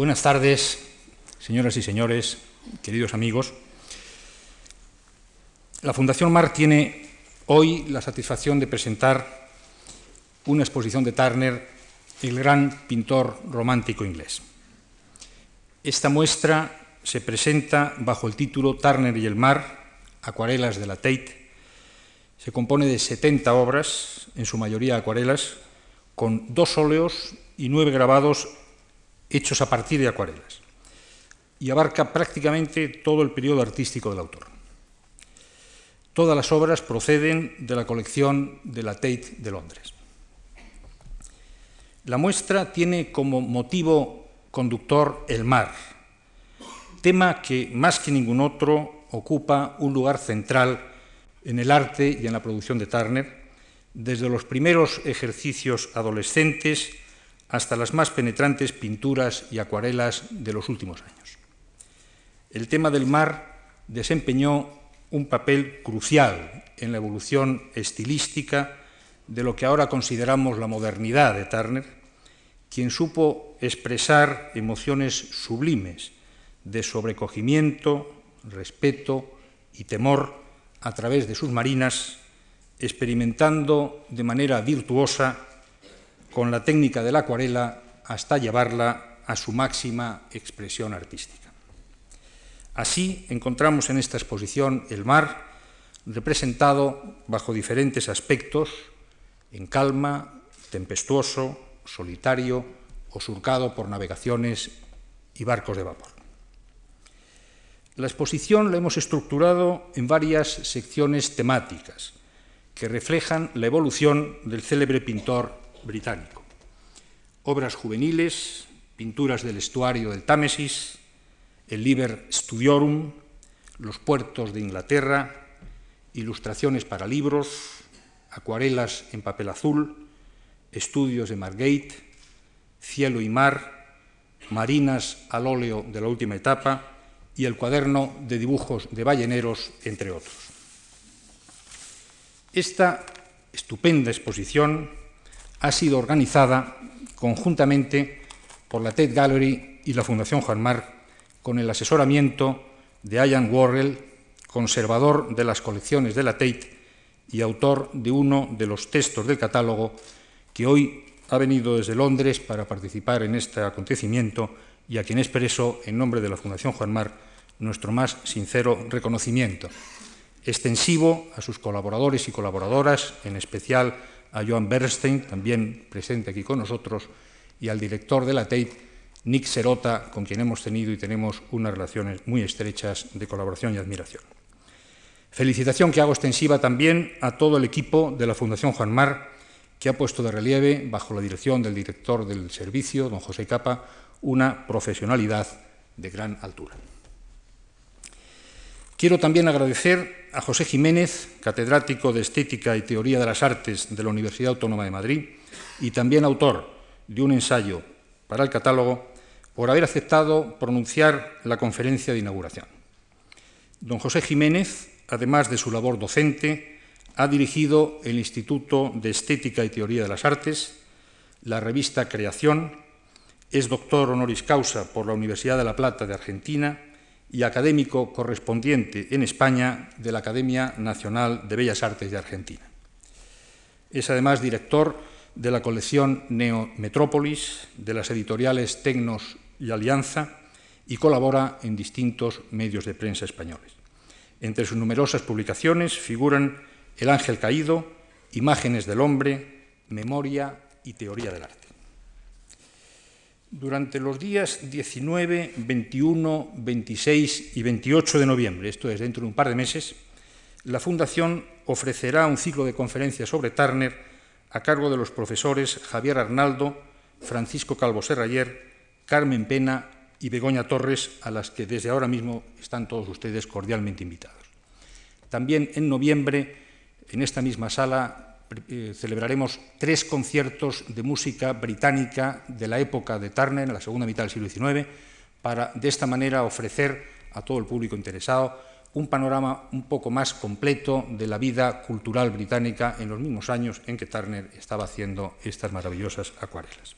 Buenas tardes, señoras y señores, queridos amigos. La Fundación Mar tiene hoy la satisfacción de presentar una exposición de Turner, el gran pintor romántico inglés. Esta muestra se presenta bajo el título Turner y el mar, acuarelas de la Tate. Se compone de 70 obras, en su mayoría acuarelas, con dos óleos y nueve grabados hechos a partir de acuarelas, y abarca prácticamente todo el periodo artístico del autor. Todas las obras proceden de la colección de la Tate de Londres. La muestra tiene como motivo conductor el mar, tema que más que ningún otro ocupa un lugar central en el arte y en la producción de Turner, desde los primeros ejercicios adolescentes hasta las más penetrantes pinturas y acuarelas de los últimos años. El tema del mar desempeñó un papel crucial en la evolución estilística de lo que ahora consideramos la modernidad de Turner, quien supo expresar emociones sublimes de sobrecogimiento, respeto y temor a través de sus marinas, experimentando de manera virtuosa con la técnica de la acuarela hasta llevarla a su máxima expresión artística. Así encontramos en esta exposición el mar representado bajo diferentes aspectos, en calma, tempestuoso, solitario o surcado por navegaciones y barcos de vapor. La exposición la hemos estructurado en varias secciones temáticas que reflejan la evolución del célebre pintor británico. Obras juveniles, pinturas del estuario del Támesis, el Liber Studiorum, los puertos de Inglaterra, ilustraciones para libros, acuarelas en papel azul, estudios de Margate, cielo y mar, marinas al óleo de la última etapa y el cuaderno de dibujos de balleneros, entre otros. Esta estupenda exposición ha sido organizada conjuntamente por la Tate Gallery y la Fundación Juan Mar con el asesoramiento de Ian Worrell, conservador de las colecciones de la Tate y autor de uno de los textos del catálogo que hoy ha venido desde Londres para participar en este acontecimiento y a quien expreso, en nombre de la Fundación Juan Mar, nuestro más sincero reconocimiento, extensivo a sus colaboradores y colaboradoras, en especial a Joan Bernstein, también presente aquí con nosotros, y al director de la Tate, Nick Serota, con quien hemos tenido y tenemos unas relaciones muy estrechas de colaboración y admiración. Felicitación que hago extensiva también a todo el equipo de la Fundación Juan Mar, que ha puesto de relieve, bajo la dirección del director del servicio, don José Capa, una profesionalidad de gran altura. Quiero también agradecer a José Jiménez, catedrático de Estética y Teoría de las Artes de la Universidad Autónoma de Madrid y también autor de un ensayo para el catálogo, por haber aceptado pronunciar la conferencia de inauguración. Don José Jiménez, además de su labor docente, ha dirigido el Instituto de Estética y Teoría de las Artes, la revista Creación, es doctor honoris causa por la Universidad de La Plata de Argentina y académico correspondiente en España de la Academia Nacional de Bellas Artes de Argentina. Es además director de la colección Neo Metrópolis, de las editoriales Tecnos y Alianza, y colabora en distintos medios de prensa españoles. Entre sus numerosas publicaciones figuran El Ángel Caído, Imágenes del Hombre, Memoria y Teoría del Arte. Durante los días 19, 21, 26 y 28 de noviembre, esto es dentro de un par de meses, la Fundación ofrecerá un ciclo de conferencias sobre Turner a cargo de los profesores Javier Arnaldo, Francisco Calvo Serrayer, Carmen Pena y Begoña Torres, a las que desde ahora mismo están todos ustedes cordialmente invitados. También en noviembre, en esta misma sala, eh, celebraremos tres conciertos de música británica de la época de Turner, en la segunda mitad del siglo XIX, para de esta manera ofrecer a todo el público interesado un panorama un poco más completo de la vida cultural británica en los mismos años en que Turner estaba haciendo estas maravillosas acuarelas.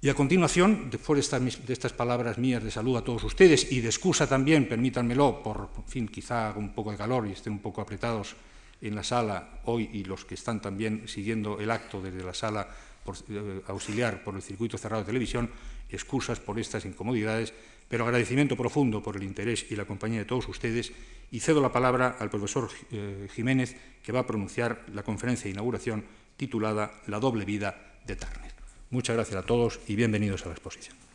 Y a continuación, después de estas, palabras mías de salud a todos ustedes y de excusa también, permítanmelo, por fin, quizá un poco de calor y estén un poco apretados en la sala hoy y los que están también siguiendo el acto desde la sala eh, auxiliar por el circuito cerrado de televisión, excusas por estas incomodidades, pero agradecimiento profundo por el interés y la compañía de todos ustedes y cedo la palabra al profesor eh, Jiménez que va a pronunciar la conferencia de inauguración titulada La doble vida de Turner. Muchas gracias a todos y bienvenidos a la exposición.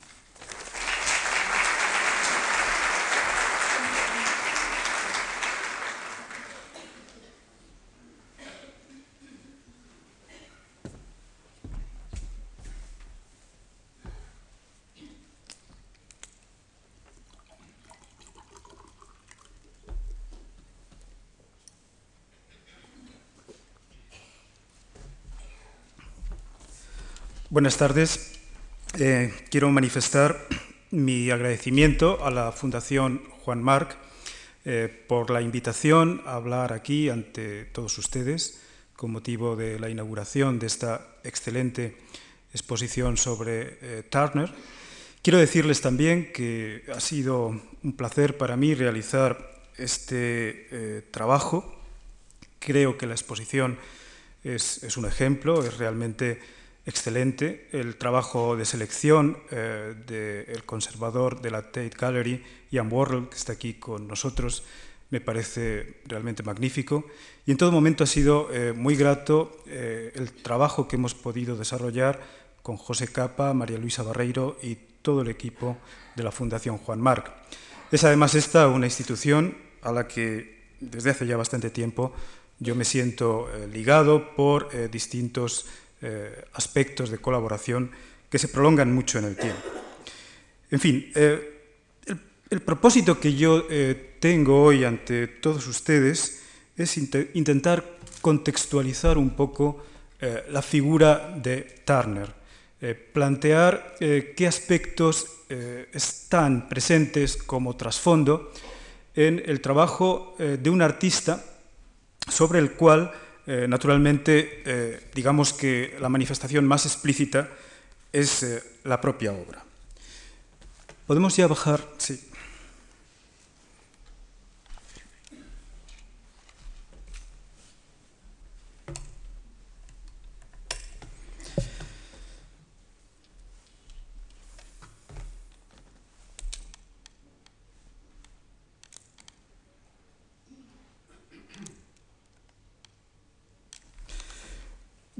Buenas tardes. Eh, quiero manifestar mi agradecimiento a la Fundación Juan Marc eh, por la invitación a hablar aquí ante todos ustedes con motivo de la inauguración de esta excelente exposición sobre eh, Turner. Quiero decirles también que ha sido un placer para mí realizar este trabajo. Creo que la exposición es, es un ejemplo, es realmente excelente el trabajo de selección eh, del conservador de la Tate Gallery, Ian Worrell, que está aquí con nosotros, me parece realmente magnífico. Y en todo momento ha sido eh, muy grato eh, el trabajo que hemos podido desarrollar con José Capa, María Luisa Barreiro y todo el equipo de la Fundación Juan Marc. Es además esta una institución a la que desde hace ya bastante tiempo yo me siento ligado por distintos eh, aspectos de colaboración que se prolongan mucho en el tiempo. En fin, eh, el, propósito que yo eh, tengo hoy ante todos ustedes es intentar contextualizar un poco la figura de Turner, plantear qué aspectos están presentes como trasfondo en el trabajo de un artista sobre el cual eh, naturalmente, eh, digamos que la manifestación más explícita es eh, la propia obra. Podemos ya bajar, sí.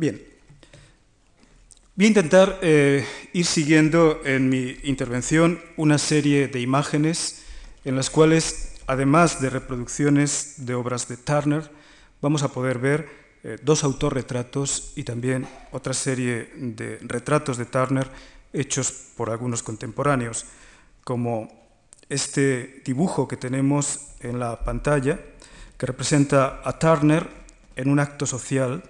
Bien, voy a intentar eh, ir siguiendo en mi intervención una serie de imágenes en las cuales, además de reproducciones de obras de Turner, vamos a poder ver eh, dos autorretratos y también otra serie de retratos de Turner hechos por algunos contemporáneos, como este dibujo que tenemos en la pantalla, que representa a Turner en un acto social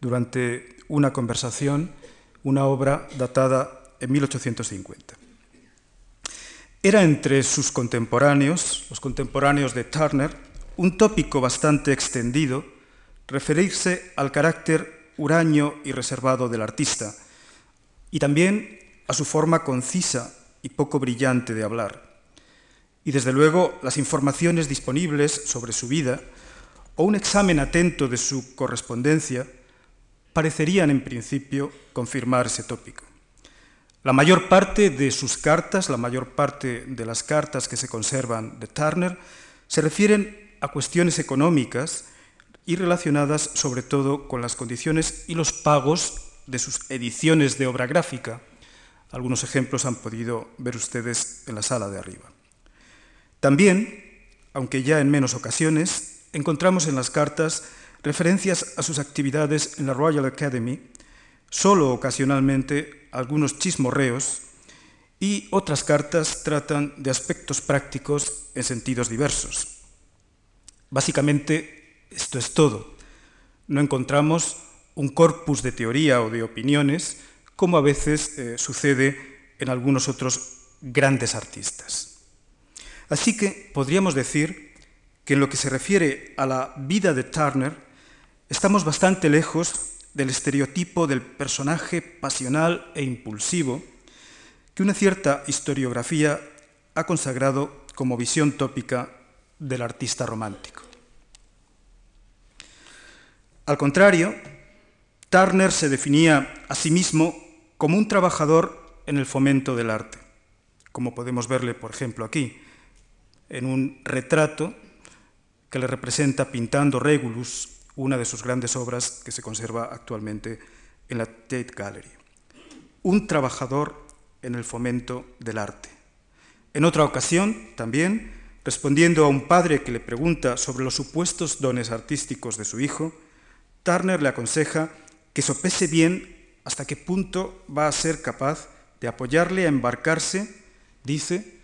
durante una conversación, una obra datada en 1850. Era entre sus contemporáneos, los contemporáneos de Turner, un tópico bastante extendido referirse al carácter huraño y reservado del artista y también a su forma concisa y poco brillante de hablar. Y desde luego las informaciones disponibles sobre su vida o un examen atento de su correspondencia parecerían en principio confirmar ese tópico. La mayor parte de sus cartas, la mayor parte de las cartas que se conservan de Turner, se refieren a cuestiones económicas y relacionadas sobre todo con las condiciones y los pagos de sus ediciones de obra gráfica. Algunos ejemplos han podido ver ustedes en la sala de arriba. También, aunque ya en menos ocasiones, encontramos en las cartas referencias a sus actividades en la Royal Academy, solo ocasionalmente algunos chismorreos y otras cartas tratan de aspectos prácticos en sentidos diversos. Básicamente, esto es todo. No encontramos un corpus de teoría o de opiniones como a veces eh, sucede en algunos otros grandes artistas. Así que podríamos decir que en lo que se refiere a la vida de Turner, Estamos bastante lejos del estereotipo del personaje pasional e impulsivo que una cierta historiografía ha consagrado como visión tópica del artista romántico. Al contrario, Turner se definía a sí mismo como un trabajador en el fomento del arte, como podemos verle, por ejemplo, aquí, en un retrato que le representa pintando Regulus, una de sus grandes obras que se conserva actualmente en la Tate Gallery. Un trabajador en el fomento del arte. En otra ocasión, también, respondiendo a un padre que le pregunta sobre los supuestos dones artísticos de su hijo, Turner le aconseja que sopese bien hasta qué punto va a ser capaz de apoyarle a embarcarse, dice,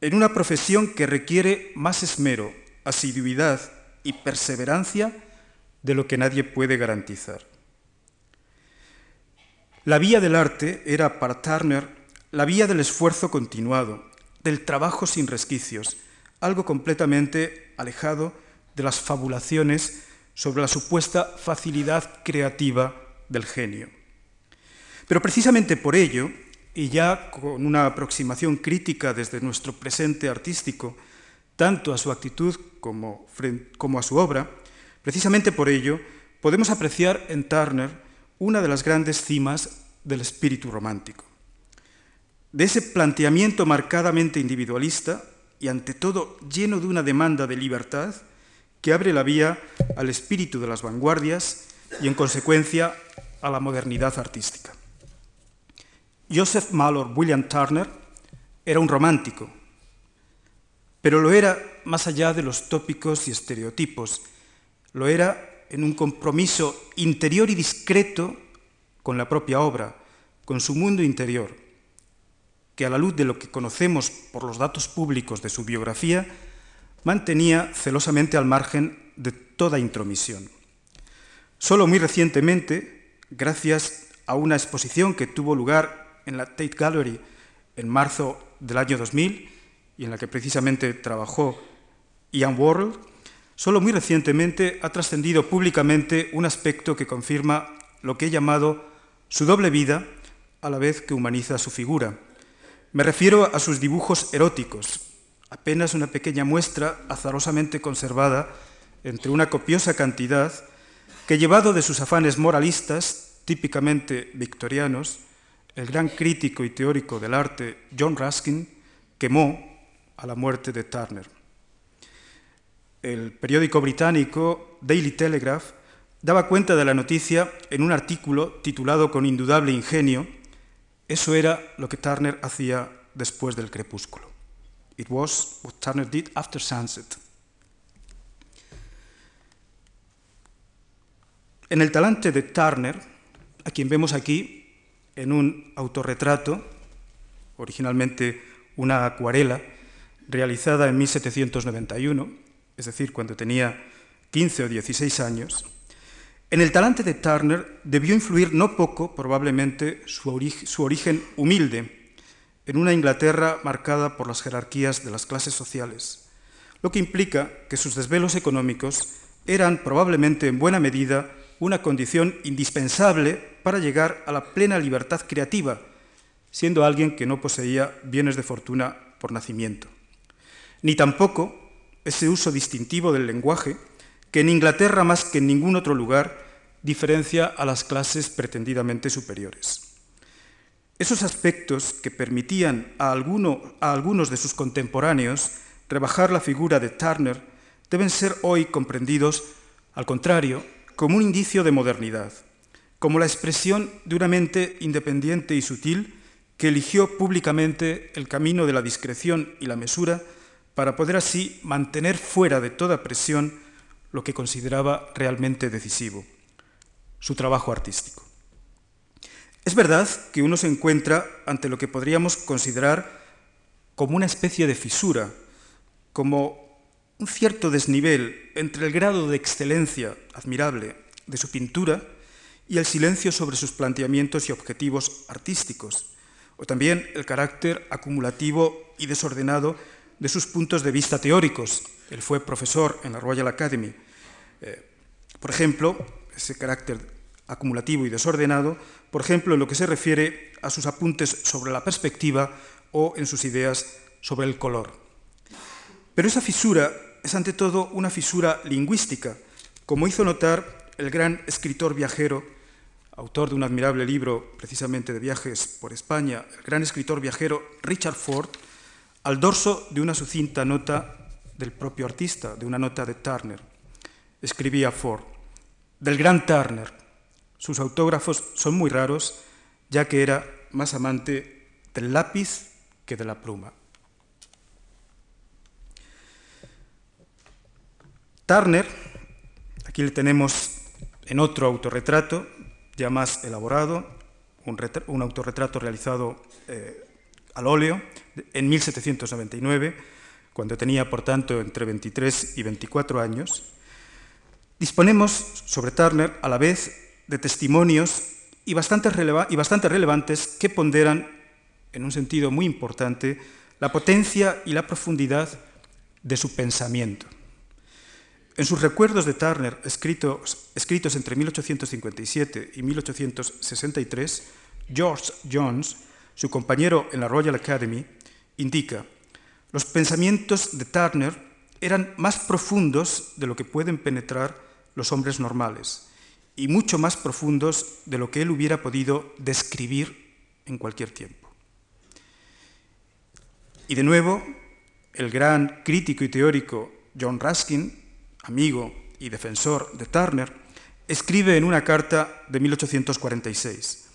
en una profesión que requiere más esmero, asiduidad y perseverancia de lo que nadie puede garantizar. La vía del arte era para Turner la vía del esfuerzo continuado, del trabajo sin resquicios, algo completamente alejado de las fabulaciones sobre la supuesta facilidad creativa del genio. Pero precisamente por ello, y ya con una aproximación crítica desde nuestro presente artístico, tanto a su actitud como, a su obra, precisamente por ello podemos apreciar en Turner una de las grandes cimas del espíritu romántico. De ese planteamiento marcadamente individualista y ante todo lleno de una demanda de libertad, que abre la vía al espíritu de las vanguardias y, en consecuencia, a la modernidad artística. Joseph Malor William Turner era un romántico, pero lo era más allá de los tópicos y estereotipos, lo era en un compromiso interior y discreto con la propia obra, con su mundo interior, que a la luz de lo que conocemos por los datos públicos de su biografía, mantenía celosamente al margen de toda intromisión. Solo muy recientemente, gracias a una exposición que tuvo lugar en la Tate Gallery en marzo del año 2000 y en la que precisamente trabajó Ian Worrell, solo muy recientemente ha trascendido públicamente un aspecto que confirma lo que he llamado su doble vida a la vez que humaniza su figura. Me refiero a sus dibujos eróticos, apenas una pequeña muestra azarosamente conservada entre una copiosa cantidad que, llevado de sus afanes moralistas, típicamente victorianos, el gran crítico y teórico del arte John Ruskin quemó a la muerte de Turner. El periódico británico Daily Telegraph daba cuenta de la noticia en un artículo titulado con indudable ingenio, Eso era lo que Turner hacía después del crepúsculo. It was what Turner did after sunset. En el talante de Turner, a quien vemos aquí en un autorretrato, originalmente una acuarela, realizada en 1791, es decir, cuando tenía 15 o 16 años, en el talante de Turner debió influir no poco, probablemente, su, origen humilde, en una Inglaterra marcada por las jerarquías de las clases sociales, lo que implica que sus desvelos económicos eran probablemente en buena medida una condición indispensable para llegar a la plena libertad creativa, siendo alguien que no poseía bienes de fortuna por nacimiento. Ni tampoco ese uso distintivo del lenguaje que en Inglaterra más que en ningún otro lugar diferencia a las clases pretendidamente superiores. Esos aspectos que permitían a, algunos de sus contemporáneos rebajar la figura de Turner deben ser hoy comprendidos, al contrario, como un indicio de modernidad, como la expresión de una mente independiente y sutil que eligió públicamente el camino de la discreción y la mesura para poder así mantener fuera de toda presión lo que consideraba realmente decisivo, su trabajo artístico. Es verdad que uno se encuentra ante lo que podríamos considerar como una especie de fisura, como un cierto desnivel entre el grado de excelencia admirable de su pintura y el silencio sobre sus planteamientos y objetivos artísticos, o también el carácter acumulativo y desordenado de sus puntos de vista teóricos. Él fue profesor en la Royal Academy. Eh, por ejemplo, ese carácter acumulativo y desordenado, por ejemplo, en lo que se refiere a sus apuntes sobre la perspectiva o en sus ideas sobre el color. Pero esa fisura es ante todo una fisura lingüística, como hizo notar el gran escritor viajero, autor de un admirable libro precisamente de viajes por España, el gran escritor viajero Richard Ford, al dorso de una sucinta nota del propio artista, de una nota de Turner. Escribía Ford, del gran Turner. Sus autógrafos son muy raros, ya que era más amante del lápiz que de la pluma. Turner, aquí le tenemos en otro autorretrato, ya más elaborado, un, autorretrato realizado eh, al óleo en 1799, cuando tenía, por tanto, entre 23 y 24 años. Disponemos sobre Turner a la vez de testimonios y bastante, relevantes que ponderan, en un sentido muy importante, la potencia y la profundidad de su pensamiento. En sus recuerdos de Turner, escritos, escritos, entre 1857 y 1863, George Jones, su compañero en la Royal Academy, indica, los pensamientos de Turner eran más profundos de lo que pueden penetrar los hombres normales y mucho más profundos de lo que él hubiera podido describir en cualquier tiempo. Y de nuevo, el gran crítico y teórico John Ruskin amigo y defensor de Turner, escribe en una carta de 1846,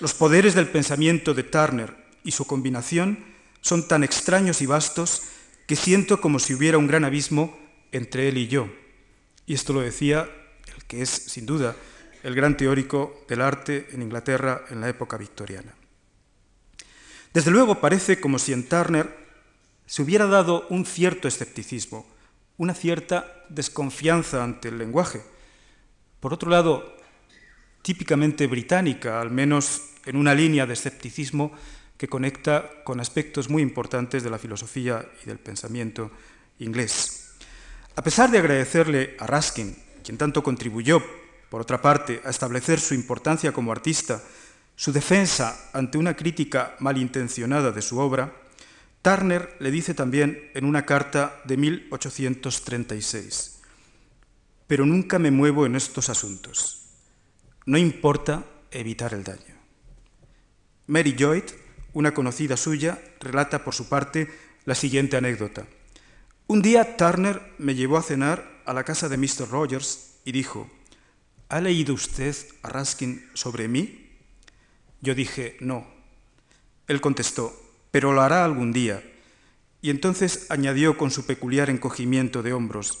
Los poderes del pensamiento de Turner y su combinación son tan extraños y vastos que siento como si hubiera un gran abismo entre él y yo. Y esto lo decía el que es, sin duda, el gran teórico del arte en Inglaterra en la época victoriana. Desde luego parece como si en Turner se hubiera dado un cierto escepticismo, una cierta desconfianza ante el lenguaje. Por otro lado, típicamente británica, al menos en una línea de escepticismo que conecta con aspectos muy importantes de la filosofía y del pensamiento inglés. A pesar de agradecerle a Ruskin, quien tanto contribuyó, por otra parte, a establecer su importancia como artista, su defensa ante una crítica malintencionada de su obra, Turner le dice también en una carta de 1836, pero nunca me muevo en estos asuntos. No importa evitar el daño. Mary Lloyd, una conocida suya, relata por su parte la siguiente anécdota. Un día Turner me llevó a cenar a la casa de Mr. Rogers y dijo, ¿ha leído usted a Raskin sobre mí? Yo dije, no. Él contestó, pero lo hará algún día. Y entonces añadió con su peculiar encogimiento de hombros,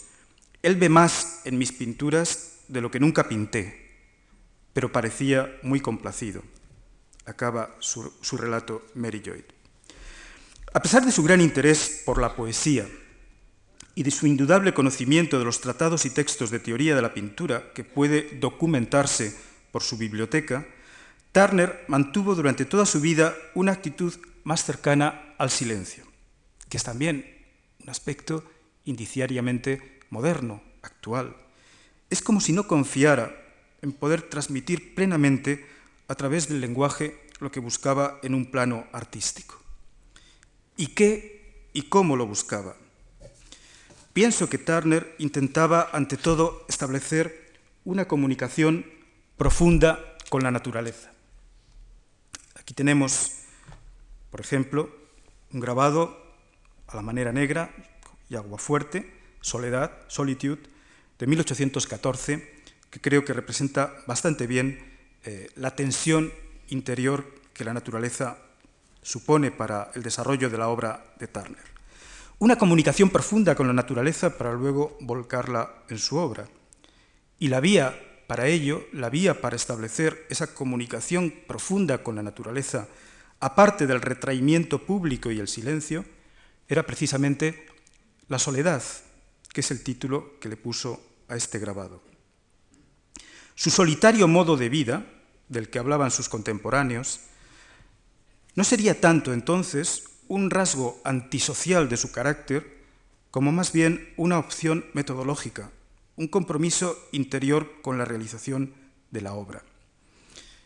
Él ve más en mis pinturas de lo que nunca pinté, pero parecía muy complacido. Acaba su, relato Mary Lloyd. A pesar de su gran interés por la poesía y de su indudable conocimiento de los tratados y textos de teoría de la pintura que puede documentarse por su biblioteca, Turner mantuvo durante toda su vida una actitud más cercana al silencio, que es también un aspecto indiciariamente moderno, actual. Es como si no confiara en poder transmitir plenamente a través del lenguaje lo que buscaba en un plano artístico. ¿Y qué y cómo lo buscaba? Pienso que Turner intentaba, ante todo, establecer una comunicación profunda con la naturaleza. Aquí tenemos por ejemplo, un grabado a la manera negra y agua fuerte, Soledad, Solitude, de 1814, que creo que representa bastante bien eh, la tensión interior que la naturaleza supone para el desarrollo de la obra de Turner. Una comunicación profunda con la naturaleza para luego volcarla en su obra. Y la vía para ello, la vía para establecer esa comunicación profunda con la naturaleza aparte del retraimiento público y el silencio, era precisamente la soledad, que es el título que le puso a este grabado. Su solitario modo de vida, del que hablaban sus contemporáneos, no sería tanto entonces un rasgo antisocial de su carácter, como más bien una opción metodológica, un compromiso interior con la realización de la obra.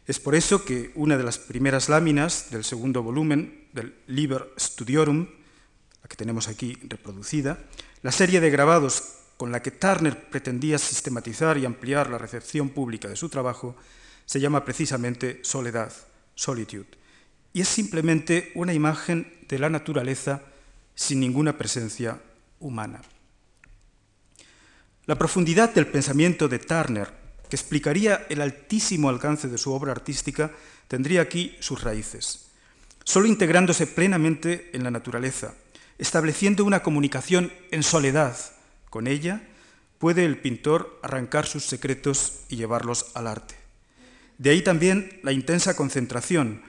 Es por eso que una de las primeras láminas del segundo volumen del Liber Studiorum, la que tenemos aquí reproducida, la serie de grabados con la que Turner pretendía sistematizar y ampliar la recepción pública de su trabajo, se llama precisamente Soledad, Solitude, y es simplemente una imagen de la naturaleza sin ninguna presencia humana. La profundidad del pensamiento de Turner, que explicaría el altísimo alcance de su obra artística, tendría aquí sus raíces, solo integrándose plenamente en la naturaleza, estableciendo una comunicación en soledad con ella, puede el pintor arrancar sus secretos y llevarlos al arte. De ahí también la intensa concentración,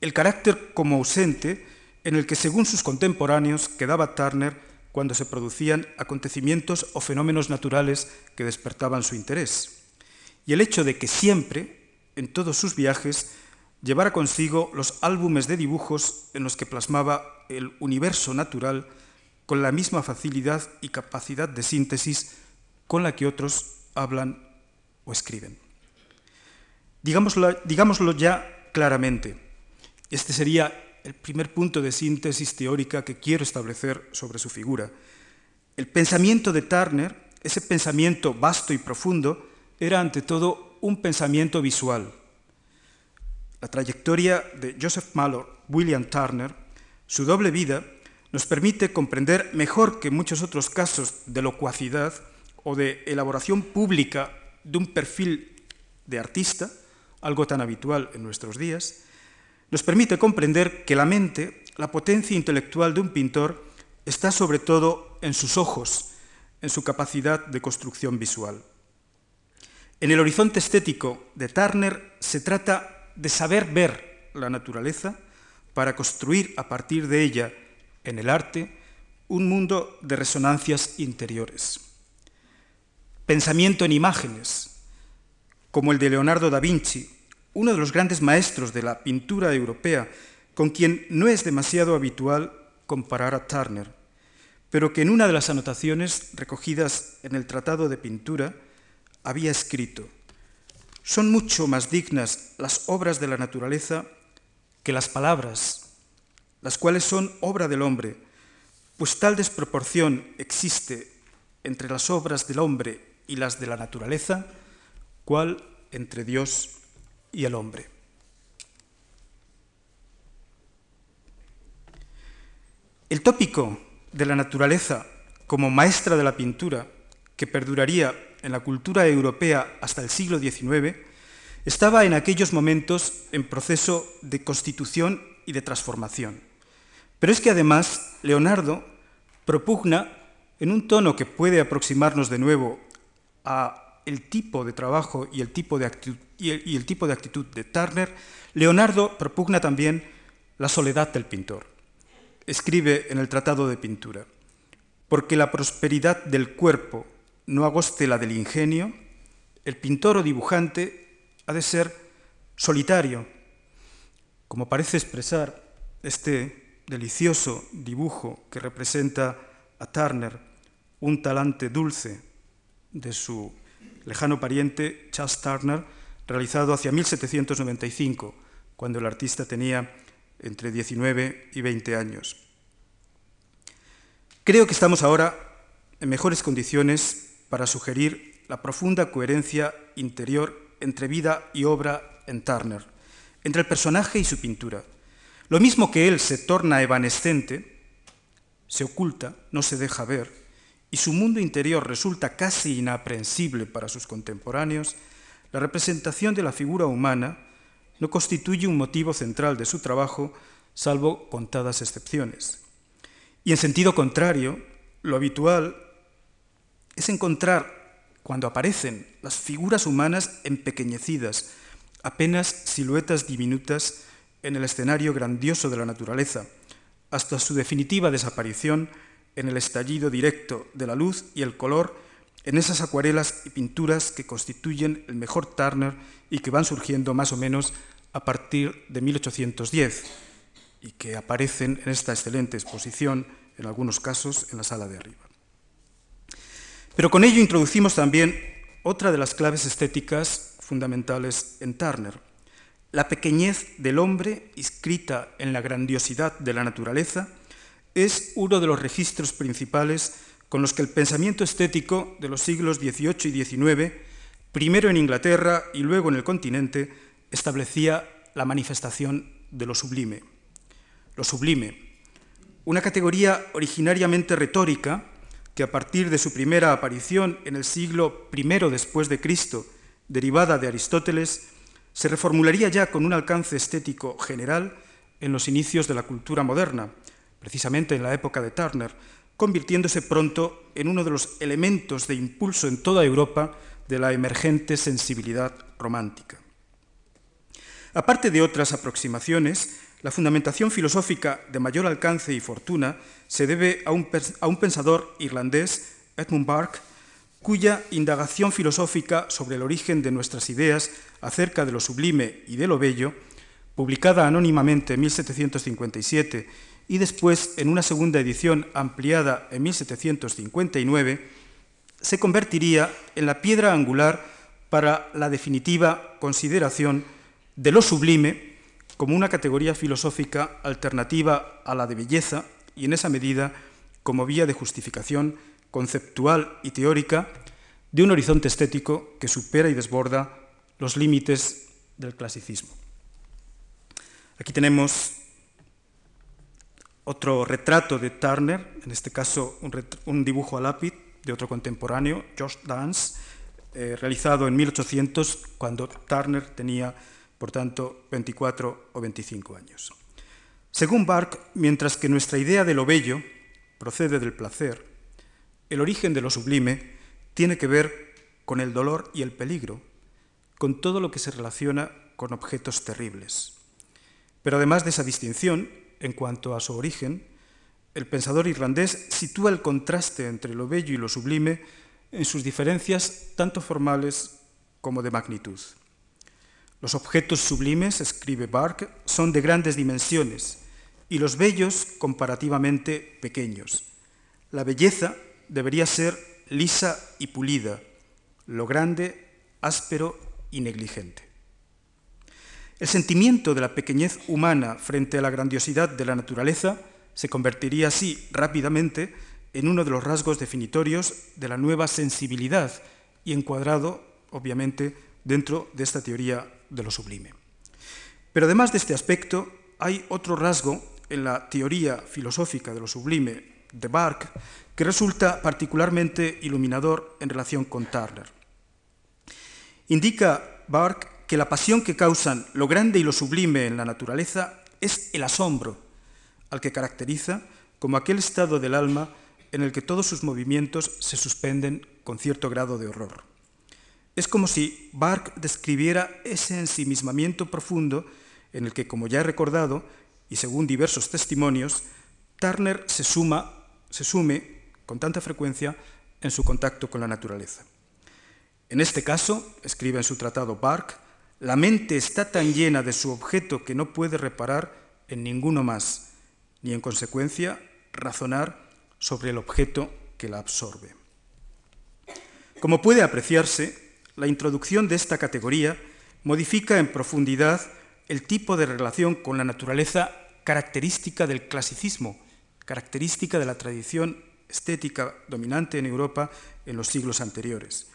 el carácter como ausente en el que, según sus contemporáneos, quedaba Turner cuando se producían acontecimientos o fenómenos naturales que despertaban su interés. Y el hecho de que siempre, en todos sus viajes, llevara consigo los álbumes de dibujos en los que plasmaba el universo natural con la misma facilidad y capacidad de síntesis con la que otros hablan o escriben. Digámoslo, ya claramente. Este sería el primer punto de síntesis teórica que quiero establecer sobre su figura. El pensamiento de Turner, ese pensamiento vasto y profundo, era ante todo un pensamiento visual. La trayectoria de Joseph Malloy, William Turner, su doble vida, nos permite comprender mejor que muchos otros casos de locuacidad o de elaboración pública de un perfil de artista, algo tan habitual en nuestros días, nos permite comprender que la mente, la potencia intelectual de un pintor, está sobre todo en sus ojos, en su capacidad de construcción visual. En el horizonte estético de Turner se trata de saber ver la naturaleza para construir a partir de ella, en el arte, un mundo de resonancias interiores. Pensamiento en imágenes, como el de Leonardo da Vinci, uno de los grandes maestros de la pintura europea, con quien no es demasiado habitual comparar a Turner, pero que en una de las anotaciones recogidas en el Tratado de Pintura había escrito, son mucho más dignas las obras de la naturaleza que las palabras, las cuales son obra del hombre, pues tal desproporción existe entre las obras del hombre y las de la naturaleza, cual entre Dios y el hombre. El tópico de la naturaleza como maestra de la pintura, que perduraría en la cultura europea hasta el siglo XIX, estaba en aquellos momentos en proceso de constitución y de transformación. Pero es que además Leonardo propugna, en un tono que puede aproximarnos de nuevo a el tipo de trabajo y el tipo de actitud y el, tipo de actitud de Turner, Leonardo propugna también la soledad del pintor. Escribe en el Tratado de Pintura, porque la prosperidad del cuerpo no agoste la del ingenio, el pintor o dibujante ha de ser solitario, como parece expresar este delicioso dibujo que representa a Turner, un talante dulce de su lejano pariente Charles Turner, realizado hacia 1795, cuando el artista tenía entre 19 y 20 años. Creo que estamos ahora en mejores condiciones para sugerir la profunda coherencia interior entre vida y obra en Turner, entre el personaje y su pintura. Lo mismo que él se torna evanescente, se oculta, no se deja ver, y su mundo interior resulta casi inaprehensible para sus contemporáneos, la representación de la figura humana no constituye un motivo central de su trabajo, salvo contadas excepciones. Y en sentido contrario, lo habitual es encontrar, cuando aparecen las figuras humanas empequeñecidas, apenas siluetas diminutas en el escenario grandioso de la naturaleza, hasta su definitiva desaparición en el estallido directo de la luz y el color en esas acuarelas y pinturas que constituyen el mejor Turner y que van surgiendo más o menos a partir de 1810 y que aparecen en esta excelente exposición, en algunos casos, en la sala de arriba. Pero con ello introducimos también otra de las claves estéticas fundamentales en Turner, la pequeñez del hombre, inscrita en la grandiosidad de la naturaleza, es uno de los registros principales con los que el pensamiento estético de los siglos XVIII y XIX, primero en Inglaterra y luego en el continente, establecía la manifestación de lo sublime. Lo sublime, una categoría originariamente retórica que a partir de su primera aparición en el siglo I después de Cristo, derivada de Aristóteles, se reformularía ya con un alcance estético general en los inicios de la cultura moderna, precisamente en la época de Turner, convirtiéndose pronto en uno de los elementos de impulso en toda Europa de la emergente sensibilidad romántica. Aparte de otras aproximaciones, la fundamentación filosófica de mayor alcance y fortuna se debe a un, pensador irlandés, Edmund Burke, cuya indagación filosófica sobre el origen de nuestras ideas acerca de lo sublime y de lo bello, publicada anónimamente en 1757 y después en una segunda edición ampliada en 1759, se convertiría en la piedra angular para la definitiva consideración de lo sublime como una categoría filosófica alternativa a la de belleza y en esa medida como vía de justificación conceptual y teórica de un horizonte estético que supera y desborda los límites del clasicismo. Aquí tenemos otro retrato de Turner, en este caso un, dibujo a lápiz de otro contemporáneo, George Dance, eh, realizado en 1800 cuando Turner tenía por tanto 24 o 25 años. Según Bark, mientras que nuestra idea de lo bello procede del placer, el origen de lo sublime tiene que ver con el dolor y el peligro, con todo lo que se relaciona con objetos terribles. Pero además de esa distinción, en cuanto a su origen, el pensador irlandés sitúa el contraste entre lo bello y lo sublime en sus diferencias tanto formales como de magnitud. Los objetos sublimes, escribe Bark, son de grandes dimensiones y los bellos comparativamente pequeños. La belleza debería ser lisa y pulida, lo grande áspero y negligente. El sentimiento de la pequeñez humana frente a la grandiosidad de la naturaleza se convertiría así rápidamente en uno de los rasgos definitorios de la nueva sensibilidad y encuadrado, obviamente, dentro de esta teoría de lo sublime. Pero además de este aspecto, hay otro rasgo en la teoría filosófica de lo sublime de Bark que resulta particularmente iluminador en relación con Turner. Indica Bark que la pasión que causan lo grande y lo sublime en la naturaleza es el asombro, al que caracteriza como aquel estado del alma en el que todos sus movimientos se suspenden con cierto grado de horror. Es como si Bark describiera ese ensimismamiento profundo en el que, como ya he recordado, y según diversos testimonios, Turner se, suma, se sume con tanta frecuencia en su contacto con la naturaleza. En este caso, escribe en su tratado Bark, la mente está tan llena de su objeto que no puede reparar en ninguno más, ni en consecuencia razonar sobre el objeto que la absorbe. Como puede apreciarse, la introducción de esta categoría modifica en profundidad el tipo de relación con la naturaleza característica del clasicismo, característica de la tradición estética dominante en Europa en los siglos anteriores.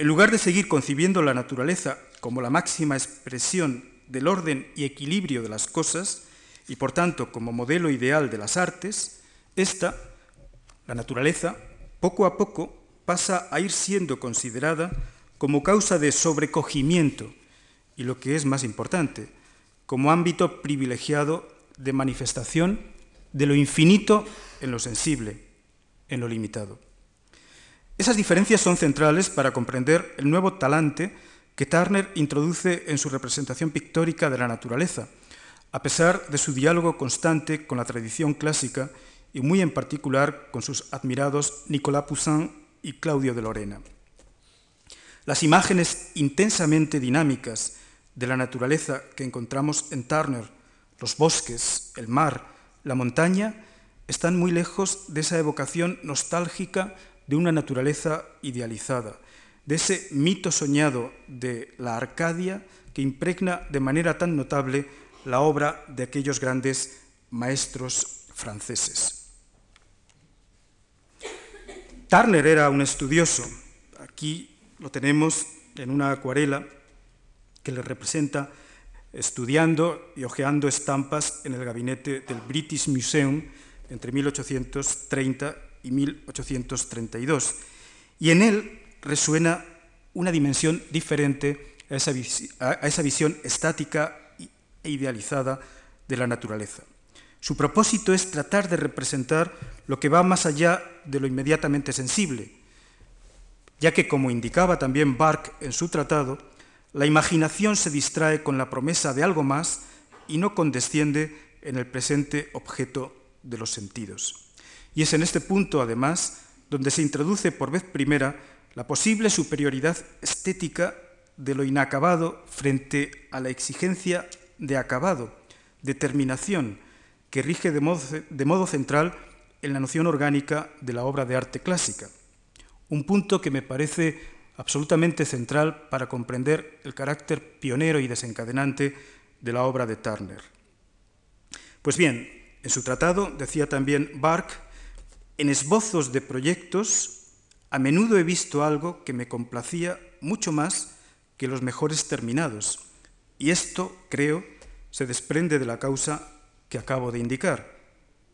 En lugar de seguir concibiendo la naturaleza como la máxima expresión del orden y equilibrio de las cosas, y por tanto como modelo ideal de las artes, esta, la naturaleza, poco a poco pasa a ir siendo considerada como causa de sobrecogimiento y lo que es más importante, como ámbito privilegiado de manifestación de lo infinito en lo sensible, en lo limitado. Esas diferencias son centrales para comprender el nuevo talante que Turner introduce en su representación pictórica de la naturaleza, a pesar de su diálogo constante con la tradición clásica y muy en particular con sus admirados Nicolas Poussin y Claudio de Lorena. Las imágenes intensamente dinámicas de la naturaleza que encontramos en Turner, los bosques, el mar, la montaña, están muy lejos de esa evocación nostálgica de una naturaleza idealizada, de ese mito soñado de la Arcadia que impregna de manera tan notable la obra de aquellos grandes maestros franceses. Turner era un estudioso. Aquí lo tenemos en una acuarela que le representa estudiando y hojeando estampas en el gabinete del British Museum entre 1830 y 1832. Y en él resuena una dimensión diferente a esa, a esa visión estática e idealizada de la naturaleza. Su propósito es tratar de representar lo que va más allá de lo inmediatamente sensible, ya que, como indicaba también Barck en su tratado, la imaginación se distrae con la promesa de algo más y no condesciende en el presente objeto de los sentidos. Y es en este punto, además, donde se introduce por vez primera la posible superioridad estética de lo inacabado frente a la exigencia de acabado, de terminación, que rige de modo, de modo central en la noción orgánica de la obra de arte clásica. Un punto que me parece absolutamente central para comprender el carácter pionero y desencadenante de la obra de Turner. Pues bien, en su tratado decía también Bark, en esbozos de proyectos a menudo he visto algo que me complacía mucho más que los mejores terminados, y esto, creo, se desprende de la causa que acabo de indicar.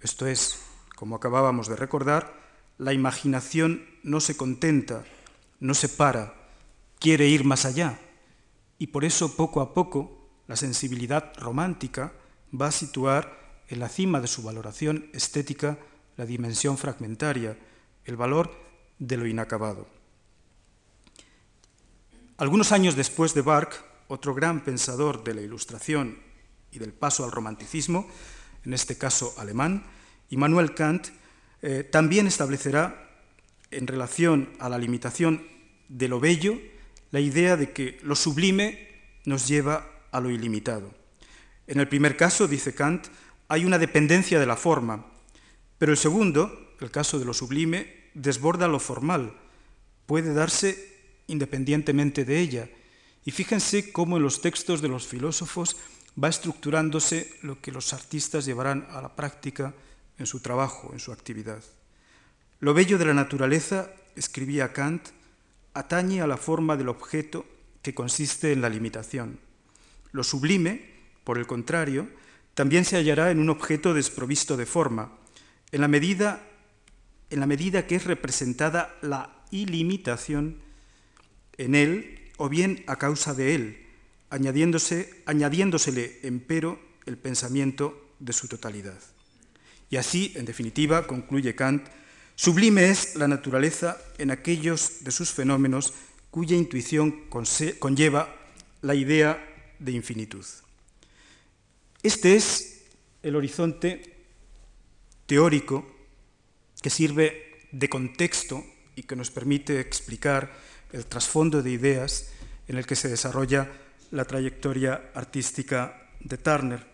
Esto es, como acabábamos de recordar, la imaginación no se contenta, no se para, quiere ir más allá. Y por eso, poco a poco, la sensibilidad romántica va a situar en la cima de su valoración estética la dimensión fragmentaria, el valor de lo inacabado. Algunos años después de Barck, otro gran pensador de la Ilustración y del paso al romanticismo, en este caso alemán, Immanuel Kant, eh, también establecerá en relación a la limitación de lo bello la idea de que lo sublime nos lleva a lo ilimitado. En el primer caso, dice Kant, hay una dependencia de la forma, pero el segundo, el caso de lo sublime, desborda lo formal, puede darse independientemente de ella. Y fíjense cómo en los textos de los filósofos va estructurándose lo que los artistas llevarán a la práctica en su trabajo, en su actividad. Lo bello de la naturaleza, escribía Kant, atañe a la forma del objeto que consiste en la limitación. Lo sublime, por el contrario, también se hallará en un objeto desprovisto de forma, en la medida, en la medida que es representada la ilimitación en él o bien a causa de él, añadiéndose, añadiéndosele, empero, el pensamiento de su totalidad. Y así, en definitiva, concluye Kant, sublime es la naturaleza en aquellos de sus fenómenos cuya intuición conlleva la idea de infinitud. Este es el horizonte teórico que sirve de contexto y que nos permite explicar el trasfondo de ideas en el que se desarrolla la trayectoria artística de Turner,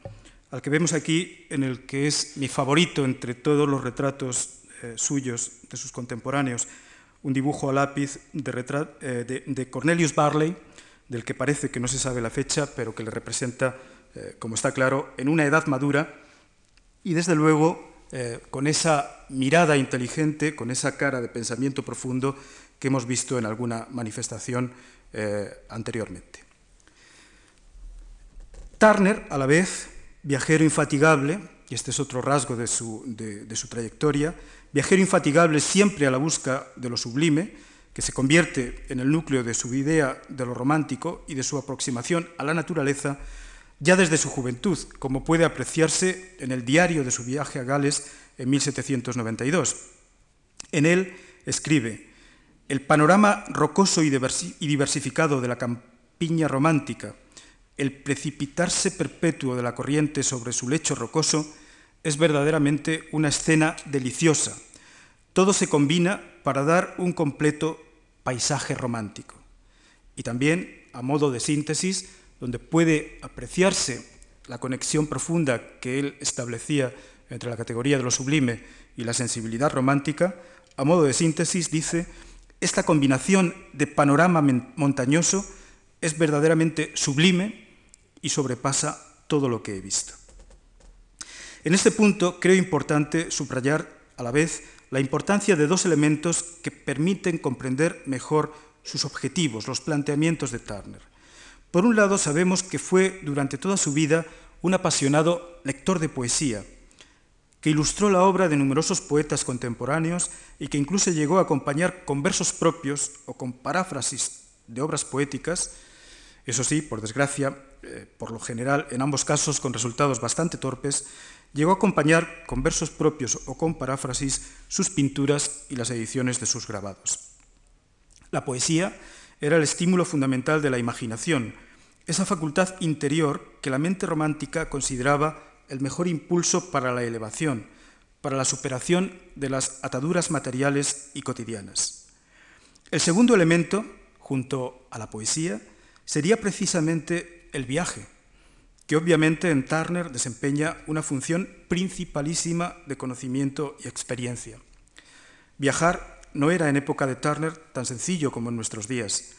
al que vemos aquí en el que es mi favorito entre todos los retratos eh, suyos de sus contemporáneos, un dibujo a lápiz de, eh, de, Cornelius Barley, del que parece que no se sabe la fecha, pero que le representa, eh, como está claro, en una edad madura. Y desde luego con esa mirada inteligente, con esa cara de pensamiento profundo que hemos visto en alguna manifestación anteriormente. Turner, a la vez, viajero infatigable, y este es otro rasgo de su, trayectoria, viajero infatigable siempre a la busca de lo sublime, que se convierte en el núcleo de su idea de lo romántico y de su aproximación a la naturaleza ya desde su juventud, como puede apreciarse en el diario de su viaje a Gales en 1792. En él escribe, el panorama rocoso y diversificado de la campiña romántica, el precipitarse perpetuo de la corriente sobre su lecho rocoso es verdaderamente una escena deliciosa. Todo se combina para dar un completo paisaje romántico. Y también, a modo de síntesis, donde puede apreciarse la conexión profunda que él establecía entre la categoría de lo sublime y la sensibilidad romántica, a modo de síntesis dice, esta combinación de panorama montañoso es verdaderamente sublime y sobrepasa todo lo que he visto. En este punto creo importante subrayar a la vez la importancia de dos elementos que permiten comprender mejor sus objetivos, los planteamientos de Turner. Por un lado, sabemos que fue durante toda su vida un apasionado lector de poesía, que ilustró la obra de numerosos poetas contemporáneos y que incluso llegó a acompañar con versos propios o con paráfrasis de obras poéticas, eso sí, por desgracia, eh, por lo general, en ambos casos con resultados bastante torpes, llegó a acompañar con versos propios o con paráfrasis sus pinturas y las ediciones de sus grabados. La poesía era el estímulo fundamental de la imaginación, esa facultad interior que la mente romántica consideraba el mejor impulso para la elevación, para la superación de las ataduras materiales y cotidianas. El segundo elemento, junto a la poesía, sería precisamente el viaje, que obviamente en Turner desempeña una función principalísima de conocimiento y experiencia. Viajar no era en época de Turner tan sencillo como en nuestros días,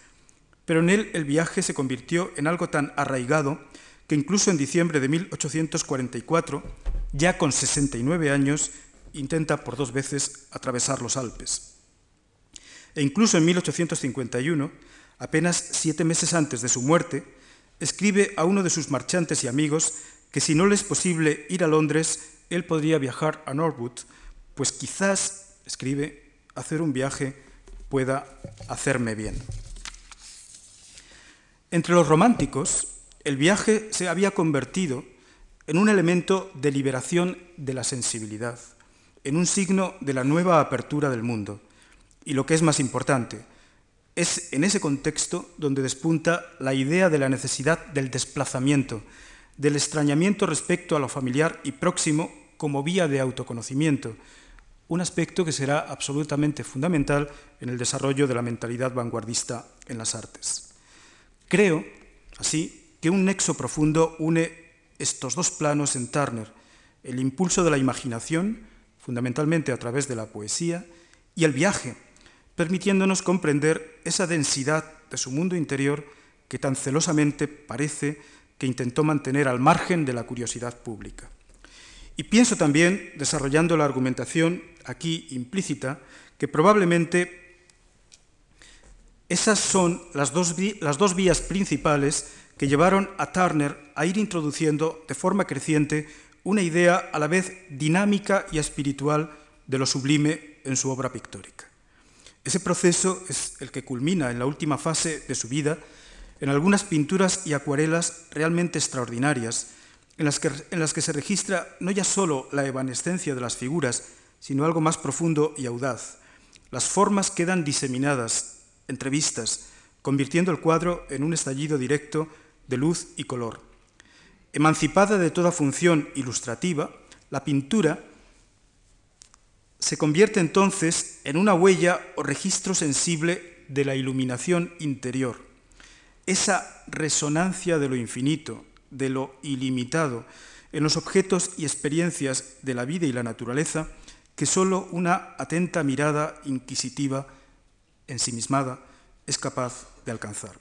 pero en él el viaje se convirtió en algo tan arraigado que incluso en diciembre de 1844, ya con 69 años, intenta por dos veces atravesar los Alpes. E incluso en 1851, apenas siete meses antes de su muerte, escribe a uno de sus marchantes y amigos que si no le es posible ir a Londres, él podría viajar a Norwood, pues quizás, escribe, hacer un viaje pueda hacerme bien. Entre los románticos, el viaje se había convertido en un elemento de liberación de la sensibilidad, en un signo de la nueva apertura del mundo. Y lo que es más importante, es en ese contexto donde despunta la idea de la necesidad del desplazamiento, del extrañamiento respecto a lo familiar y próximo como vía de autoconocimiento, un aspecto que será absolutamente fundamental en el desarrollo de la mentalidad vanguardista en las artes. Creo, así, que un nexo profundo une estos dos planos en Turner, el impulso de la imaginación, fundamentalmente a través de la poesía, y el viaje, permitiéndonos comprender esa densidad de su mundo interior que tan celosamente parece que intentó mantener al margen de la curiosidad pública. Y pienso también, desarrollando la argumentación aquí implícita, que probablemente esas son las dos, las dos vías principales que llevaron a Turner a ir introduciendo de forma creciente una idea a la vez dinámica y espiritual de lo sublime en su obra pictórica. Ese proceso es el que culmina en la última fase de su vida en algunas pinturas y acuarelas realmente extraordinarias, en las, que, se registra no ya solo la evanescencia de las figuras, sino algo más profundo y audaz. Las formas quedan diseminadas, entrevistas, convirtiendo el cuadro en un estallido directo de luz y color. Emancipada de toda función ilustrativa, la pintura se convierte entonces en una huella o registro sensible de la iluminación interior, esa resonancia de lo infinito, de lo ilimitado, en los objetos y experiencias de la vida y la naturaleza, que sólo una atenta mirada inquisitiva, ensimismada, es capaz de alcanzar.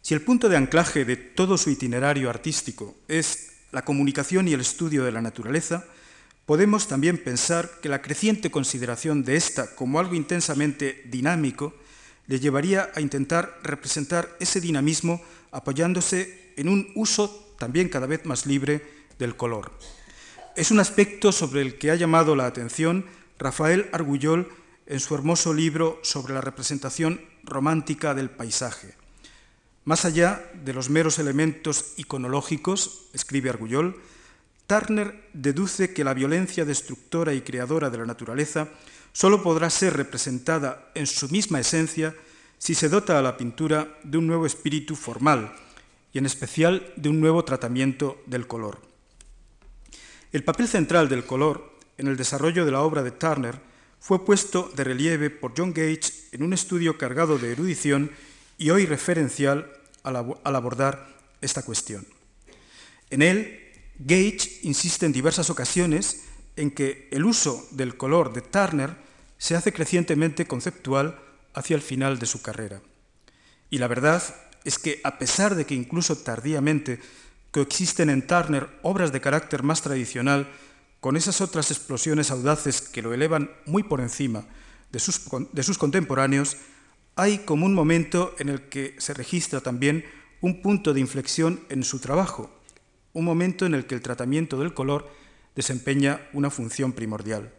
Si el punto de anclaje de todo su itinerario artístico es la comunicación y el estudio de la naturaleza, podemos también pensar que la creciente consideración de esta como algo intensamente dinámico le llevaría a intentar representar ese dinamismo apoyándose en un uso también cada vez más libre del color. Es un aspecto sobre el que ha llamado la atención Rafael Argullol en su hermoso libro sobre la representación romántica del paisaje. Más allá de los meros elementos iconológicos, escribe Argullol, Turner deduce que la violencia destructora y creadora de la naturaleza solo podrá ser representada en su misma esencia si se dota a la pintura de un nuevo espíritu formal y en especial de un nuevo tratamiento del color. El papel central del color en el desarrollo de la obra de Turner fue puesto de relieve por John Gage en un estudio cargado de erudición y hoy referencial al, abordar esta cuestión. En él, Gage insiste en diversas ocasiones en que el uso del color de Turner se hace crecientemente conceptual hacia el final de su carrera. Y la verdad es que, a pesar de que incluso tardíamente coexisten en Turner obras de carácter más tradicional, con esas otras explosiones audaces que lo elevan muy por encima de sus, contemporáneos, hay como un momento en el que se registra también un punto de inflexión en su trabajo, un momento en el que el tratamiento del color desempeña una función primordial.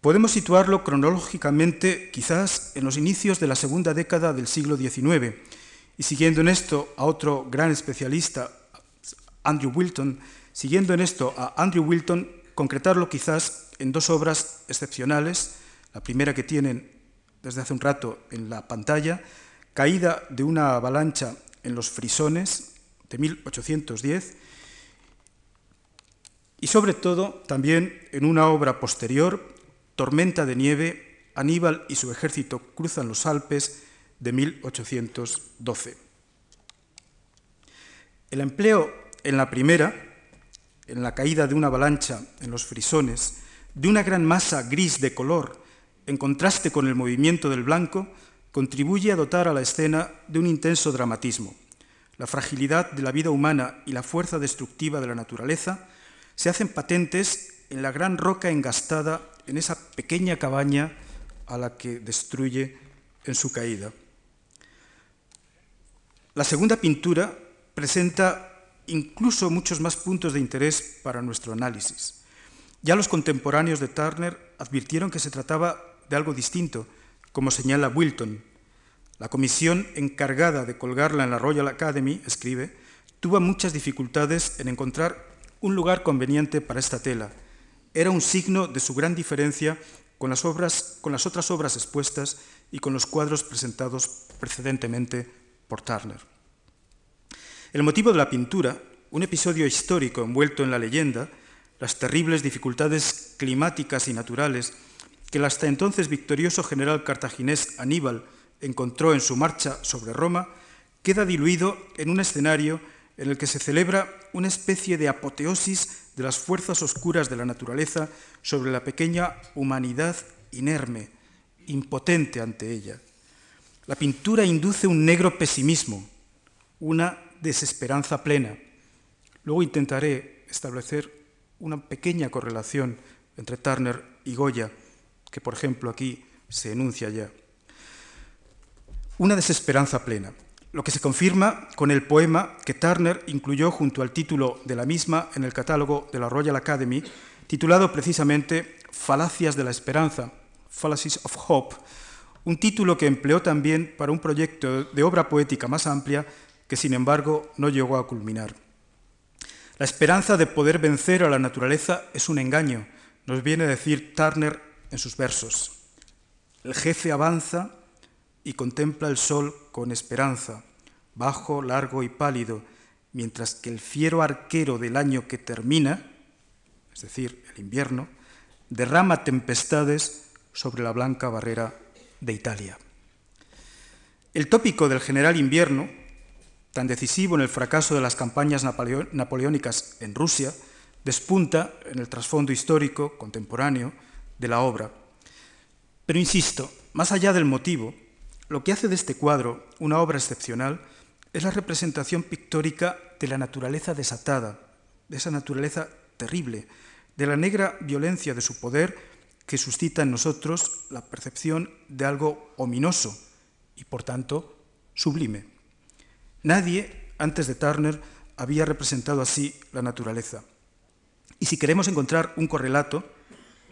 Podemos situarlo cronológicamente quizás en los inicios de la segunda década del siglo XIX y siguiendo en esto a otro gran especialista, Andrew Wilton, siguiendo en esto a Andrew Wilton, concretarlo quizás en dos obras excepcionales, la primera que tienen desde hace un rato en la pantalla, Caída de una avalancha en los frisones de 1810, y sobre todo también en una obra posterior, Tormenta de nieve, Aníbal y su ejército cruzan los Alpes de 1812. El empleo en la primera, en la caída de una avalancha en los frisones, de una gran masa gris de color, en contraste con el movimiento del blanco, contribuye a dotar a la escena de un intenso dramatismo. La fragilidad de la vida humana y la fuerza destructiva de la naturaleza se hacen patentes en la gran roca engastada en esa pequeña cabaña a la que destruye en su caída. La segunda pintura presenta incluso muchos más puntos de interés para nuestro análisis. Ya los contemporáneos de Turner advirtieron que se trataba de algo distinto, como señala Wilton. La comisión encargada de colgarla en la Royal Academy, escribe, tuvo muchas dificultades en encontrar un lugar conveniente para esta tela. Era un signo de su gran diferencia con las, otras obras expuestas y con los cuadros presentados precedentemente por Turner. El motivo de la pintura, un episodio histórico envuelto en la leyenda, las terribles dificultades climáticas y naturales que el hasta entonces victorioso general cartaginés Aníbal encontró en su marcha sobre Roma, queda diluido en un escenario en el que se celebra una especie de apoteosis de las fuerzas oscuras de la naturaleza sobre la pequeña humanidad inerme, impotente ante ella. La pintura induce un negro pesimismo, una desesperanza plena. Luego intentaré establecer una pequeña correlación entre Turner y Goya, que por ejemplo aquí se enuncia ya. Una desesperanza plena lo que se confirma con el poema que Turner incluyó junto al título de la misma en el catálogo de la Royal Academy, titulado precisamente Falacias de la Esperanza, Fallacies of Hope, un título que empleó también para un proyecto de obra poética más amplia que sin embargo no llegó a culminar. La esperanza de poder vencer a la naturaleza es un engaño, nos viene a decir Turner en sus versos. El jefe avanza y contempla el sol con esperanza, bajo, largo y pálido, mientras que el fiero arquero del año que termina, es decir, el invierno, derrama tempestades sobre la blanca barrera de Italia. El tópico del general invierno, tan decisivo en el fracaso de las campañas napoleónicas en Rusia, despunta en el trasfondo histórico contemporáneo de la obra. Pero insisto, más allá del motivo, lo que hace de este cuadro una obra excepcional es la representación pictórica de la naturaleza desatada, de esa naturaleza terrible, de la negra violencia de su poder que suscita en nosotros la percepción de algo ominoso y, por tanto, sublime. Nadie, antes de Turner, había representado así la naturaleza. Y si queremos encontrar un correlato,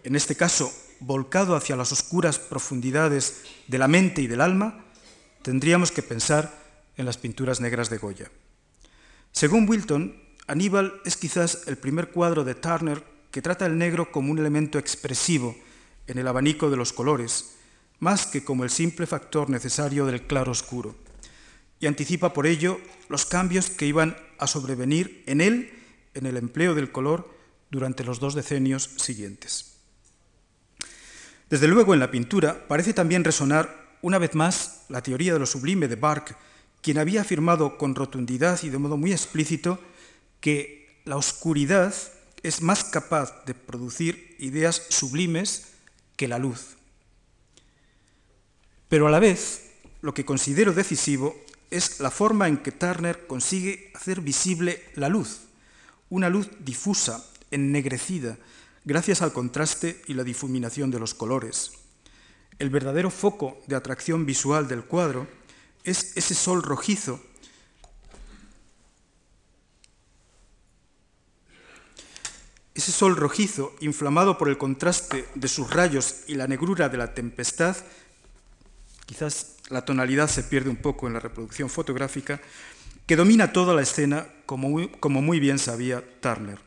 en este caso volcado hacia las oscuras profundidades de la mente y del alma, tendríamos que pensar en las pinturas negras de Goya. Según Wilton, Aníbal es quizás el primer cuadro de Turner que trata el negro como un elemento expresivo en el abanico de los colores, más que como el simple factor necesario del claro oscuro, y anticipa por ello los cambios que iban a sobrevenir en él en el empleo del color durante los dos decenios siguientes. Desde luego, en la pintura parece también resonar una vez más la teoría de lo sublime de Barque, quien había afirmado con rotundidad y de modo muy explícito que la oscuridad es más capaz de producir ideas sublimes que la luz. Pero a la vez, lo que considero decisivo es la forma en que Turner consigue hacer visible la luz, una luz difusa, ennegrecida, gracias al contraste y la difuminación de los colores. El verdadero foco de atracción visual del cuadro es ese sol rojizo Ese sol rojizo, inflamado por el contraste de sus rayos y la negrura de la tempestad, quizás la tonalidad se pierde un poco en la reproducción fotográfica, que domina toda la escena, como muy, bien sabía Turner.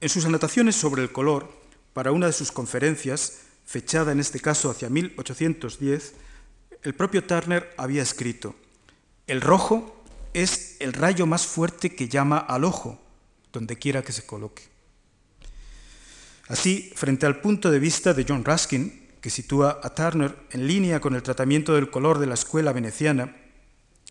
En sus anotaciones sobre el color, para una de sus conferencias, fechada en este caso hacia 1810, el propio Turner había escrito, el rojo es el rayo más fuerte que llama al ojo, donde quiera que se coloque. Así, frente al punto de vista de John Ruskin, que sitúa a Turner en línea con el tratamiento del color de la escuela veneciana,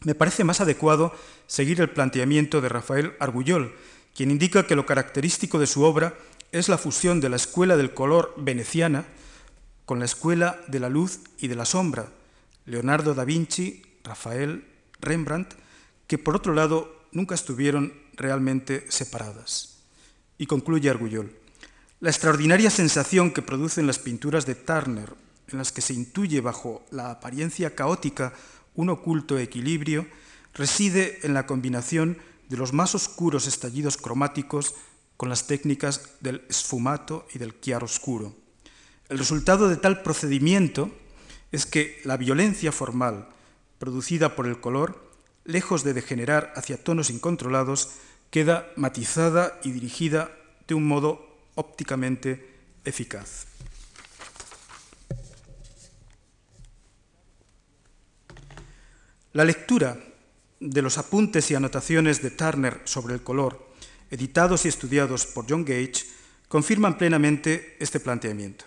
me parece más adecuado seguir el planteamiento de Rafael Argullol, quien indica que lo característico de su obra es la fusión de la escuela del color veneciana con la escuela de la luz y de la sombra, Leonardo da Vinci, Rafael, Rembrandt, que por otro lado nunca estuvieron realmente separadas. Y concluye Argullol. La extraordinaria sensación que producen las pinturas de Turner, en las que se intuye bajo la apariencia caótica un oculto equilibrio, reside en la combinación de los más oscuros estallidos cromáticos con las técnicas del esfumato y del chiaroscuro. El resultado de tal procedimiento es que la violencia formal producida por el color, lejos de degenerar hacia tonos incontrolados, queda matizada y dirigida de un modo ópticamente eficaz. La lectura de los apuntes y anotaciones de Turner sobre el color, editados y estudiados por John Gage, confirman plenamente este planteamiento.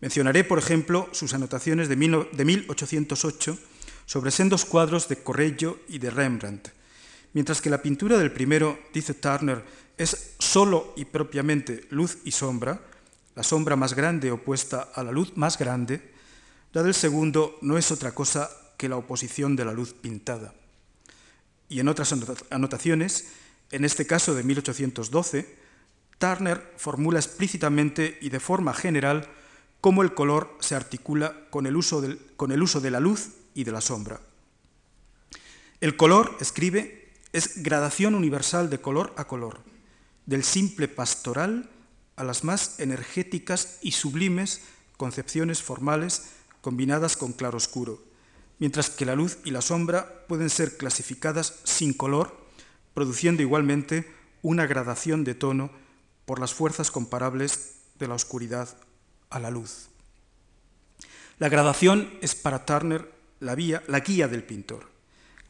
Mencionaré, por ejemplo, sus anotaciones de 1808 sobre sendos cuadros de Correggio y de Rembrandt, mientras que la pintura del primero, dice Turner, es solo y propiamente luz y sombra, la sombra más grande opuesta a la luz más grande, la del segundo no es otra cosa que la oposición de la luz pintada. Y en otras anotaciones, en este caso de 1812, Turner formula explícitamente y de forma general cómo el color se articula con el uso, con el uso de la luz y de la sombra. El color, escribe, es gradación universal de color a color del simple pastoral a las más energéticas y sublimes concepciones formales combinadas con claroscuro, mientras que la luz y la sombra pueden ser clasificadas sin color, produciendo igualmente una gradación de tono por las fuerzas comparables de la oscuridad a la luz. La gradación es para Turner la, la guía del pintor,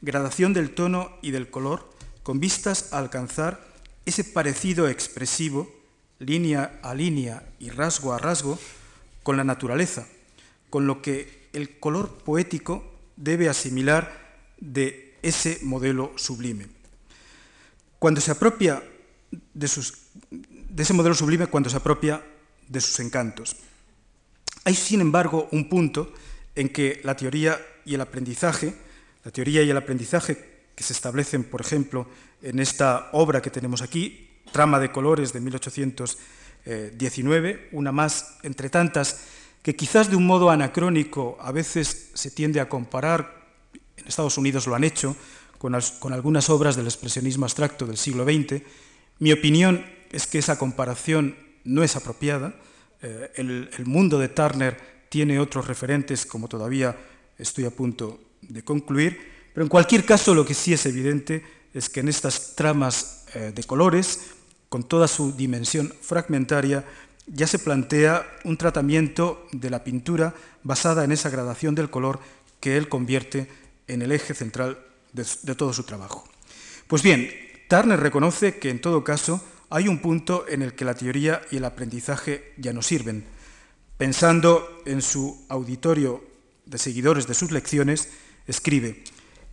gradación del tono y del color con vistas a alcanzar ese parecido expresivo, línea a línea y rasgo a rasgo, con la naturaleza, con lo que el color poético debe asimilar de ese modelo sublime. Cuando se apropia de, de ese modelo sublime, cuando se apropia de sus encantos. Hay, sin embargo, un punto en que la teoría y el aprendizaje, la teoría y el aprendizaje que se establecen, por ejemplo, en esta obra que tenemos aquí, Trama de Colores de 1819, una más entre tantas que quizás de un modo anacrónico a veces se tiende a comparar, en Estados Unidos lo han hecho, con, algunas obras del expresionismo abstracto del siglo XX. Mi opinión es que esa comparación no es apropiada. Eh, el, el mundo de Turner tiene otros referentes, como todavía estoy a punto de concluir, pero en cualquier caso lo que sí es evidente es que en estas tramas eh, de colores, con toda su dimensión fragmentaria, ya se plantea un tratamiento de la pintura basada en esa gradación del color que él convierte en el eje central de, de todo su trabajo. Pues bien, Turner reconoce que en todo caso hay un punto en el que la teoría y el aprendizaje ya no sirven. Pensando en su auditorio de seguidores de sus lecciones, escribe,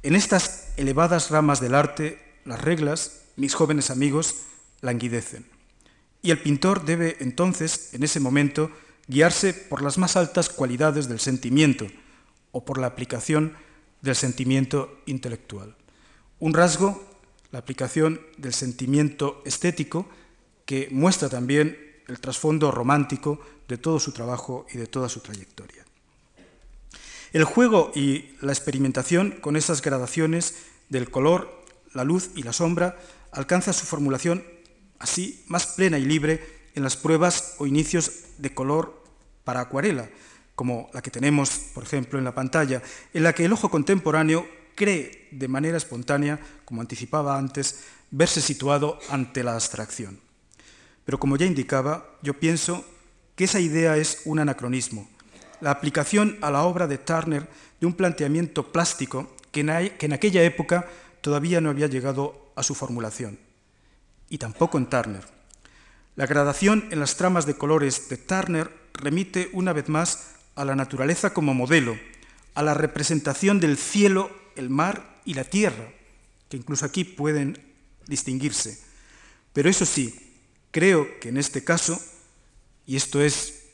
en estas elevadas ramas del arte, las reglas, mis jóvenes amigos, languidecen. Y el pintor debe entonces, en ese momento, guiarse por las más altas cualidades del sentimiento, o por la aplicación del sentimiento intelectual. Un rasgo, la aplicación del sentimiento estético, que muestra también el trasfondo romántico de todo su trabajo y de toda su trayectoria. El juego y la experimentación con esas gradaciones del color, la luz y la sombra alcanza su formulación así más plena y libre en las pruebas o inicios de color para acuarela, como la que tenemos, por ejemplo, en la pantalla, en la que el ojo contemporáneo cree de manera espontánea, como anticipaba antes, verse situado ante la abstracción. Pero como ya indicaba, yo pienso que esa idea es un anacronismo, la aplicación a la obra de Turner de un planteamiento plástico que en aquella época todavía no había llegado a su formulación. Y tampoco en Turner. La gradación en las tramas de colores de Turner remite una vez más a la naturaleza como modelo, a la representación del cielo, el mar y la tierra, que incluso aquí pueden distinguirse. Pero eso sí, creo que en este caso, y esto es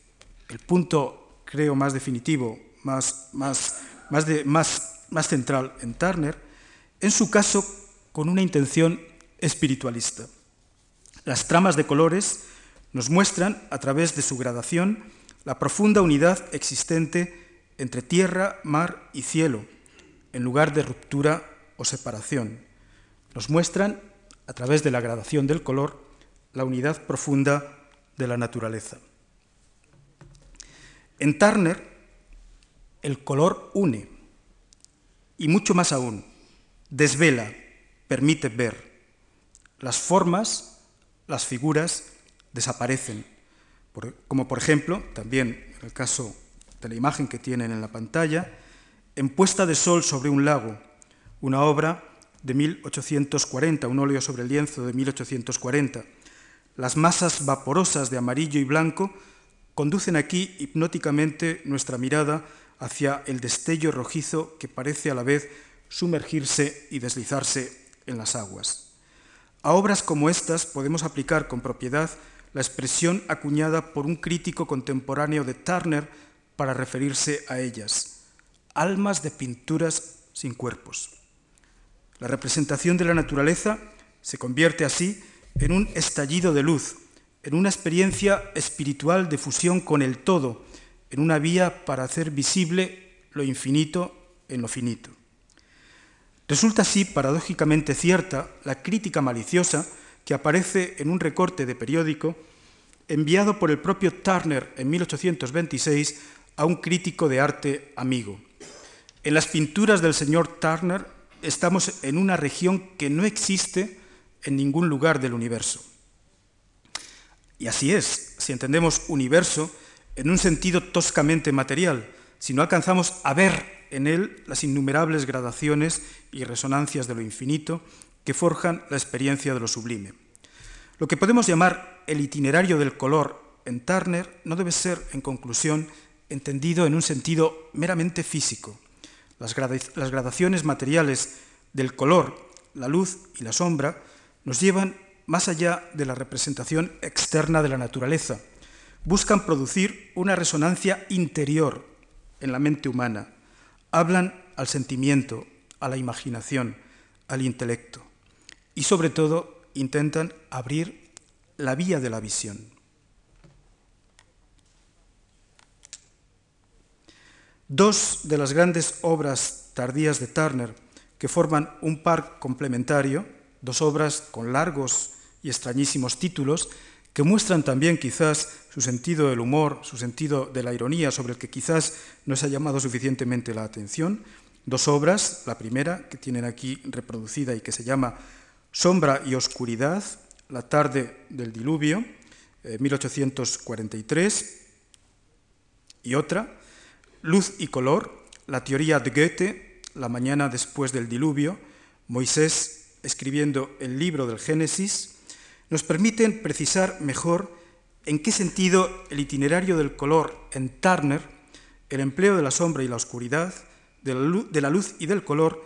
el punto, creo, más definitivo, más, más, más, de, más, más central en Turner, en su caso con una intención espiritualista. Las tramas de colores nos muestran, a través de su gradación, la profunda unidad existente entre tierra, mar y cielo, en lugar de ruptura o separación. Nos muestran, a través de la gradación del color, la unidad profunda de la naturaleza. En Turner, el color une, y mucho más aún, desvela, permite ver. Las formas, las figuras, desaparecen como por ejemplo, también en el caso de la imagen que tienen en la pantalla, En puesta de sol sobre un lago, una obra de 1840, un óleo sobre el lienzo de 1840. Las masas vaporosas de amarillo y blanco conducen aquí hipnóticamente nuestra mirada hacia el destello rojizo que parece a la vez sumergirse y deslizarse en las aguas. A obras como estas podemos aplicar con propiedad la expresión acuñada por un crítico contemporáneo de Turner para referirse a ellas, almas de pinturas sin cuerpos. La representación de la naturaleza se convierte así en un estallido de luz, en una experiencia espiritual de fusión con el todo, en una vía para hacer visible lo infinito en lo finito. Resulta así paradójicamente cierta la crítica maliciosa que aparece en un recorte de periódico enviado por el propio Turner en 1826 a un crítico de arte amigo. En las pinturas del señor Turner estamos en una región que no existe en ningún lugar del universo. Y así es, si entendemos universo en un sentido toscamente material, si no alcanzamos a ver en él las innumerables gradaciones y resonancias de lo infinito que forjan la experiencia de lo sublime. Lo que podemos llamar el itinerario del color en Turner no debe ser, en conclusión, entendido en un sentido meramente físico. Las, gradaciones materiales del color, la luz y la sombra nos llevan más allá de la representación externa de la naturaleza. Buscan producir una resonancia interior en la mente humana. Hablan al sentimiento, a la imaginación, al intelecto y sobre todo intentan abrir la vía de la visión. Dos de las grandes obras tardías de Turner que forman un par complementario, dos obras con largos y extrañísimos títulos, que muestran también quizás su sentido del humor, su sentido de la ironía, sobre el que quizás no se ha llamado suficientemente la atención. Dos obras, la primera que tienen aquí reproducida y que se llama Sombra y oscuridad, la tarde del diluvio, 1843, eh, y otra, Luz y color, la teoría de Goethe, la mañana después del diluvio, Moisés escribiendo el libro del Génesis, nos permiten precisar mejor en qué sentido el itinerario del color en Turner, el empleo de la sombra y la oscuridad, de la luz y del color,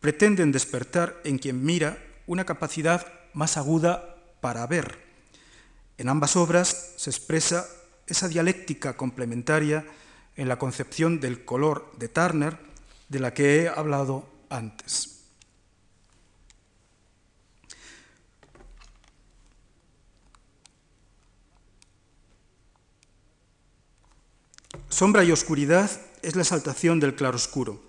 pretenden despertar en quien mira una capacidad más aguda para ver. En ambas obras se expresa esa dialéctica complementaria en la concepción del color de Turner de la que he hablado antes. Sombra y oscuridad es la exaltación del claroscuro.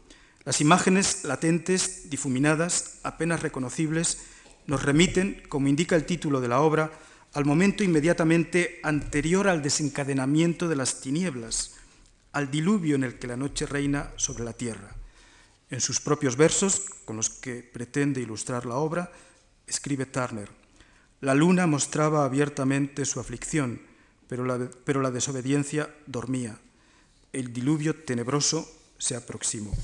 Las imágenes latentes, difuminadas, apenas reconocibles, nos remiten, como indica el título de la obra, al momento inmediatamente anterior al desencadenamiento de las tinieblas, al diluvio en el que la noche reina sobre la tierra. En sus propios versos, con los que pretende ilustrar la obra, escribe Turner, la luna mostraba abiertamente su aflicción, pero la, pero la desobediencia dormía el diluvio tenebroso se aproximó.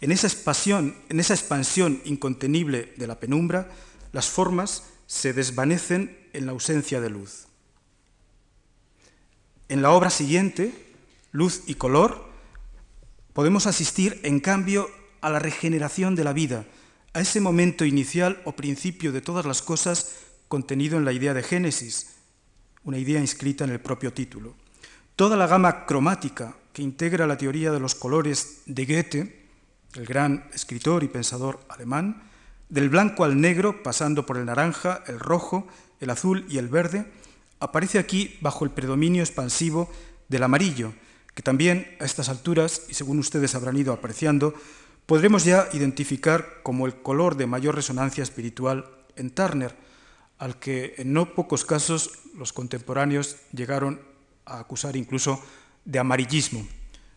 En esa, expansión, incontenible de la penumbra, las formas se desvanecen en la ausencia de luz. En la obra siguiente, Luz y Color, podemos asistir, en cambio, a la regeneración de la vida, a ese momento inicial o principio de todas las cosas contenido en la idea de Génesis, una idea inscrita en el propio título. Toda la gama cromática que integra la teoría de los colores de Goethe, el gran escritor y pensador alemán, del blanco al negro, pasando por el naranja, el rojo, el azul y el verde, aparece aquí bajo el predominio expansivo del amarillo, que también a estas alturas, y según ustedes habrán ido apreciando, podremos ya identificar como el color de mayor resonancia espiritual en Turner, al que en no pocos casos los contemporáneos llegaron a acusar incluso de amarillismo,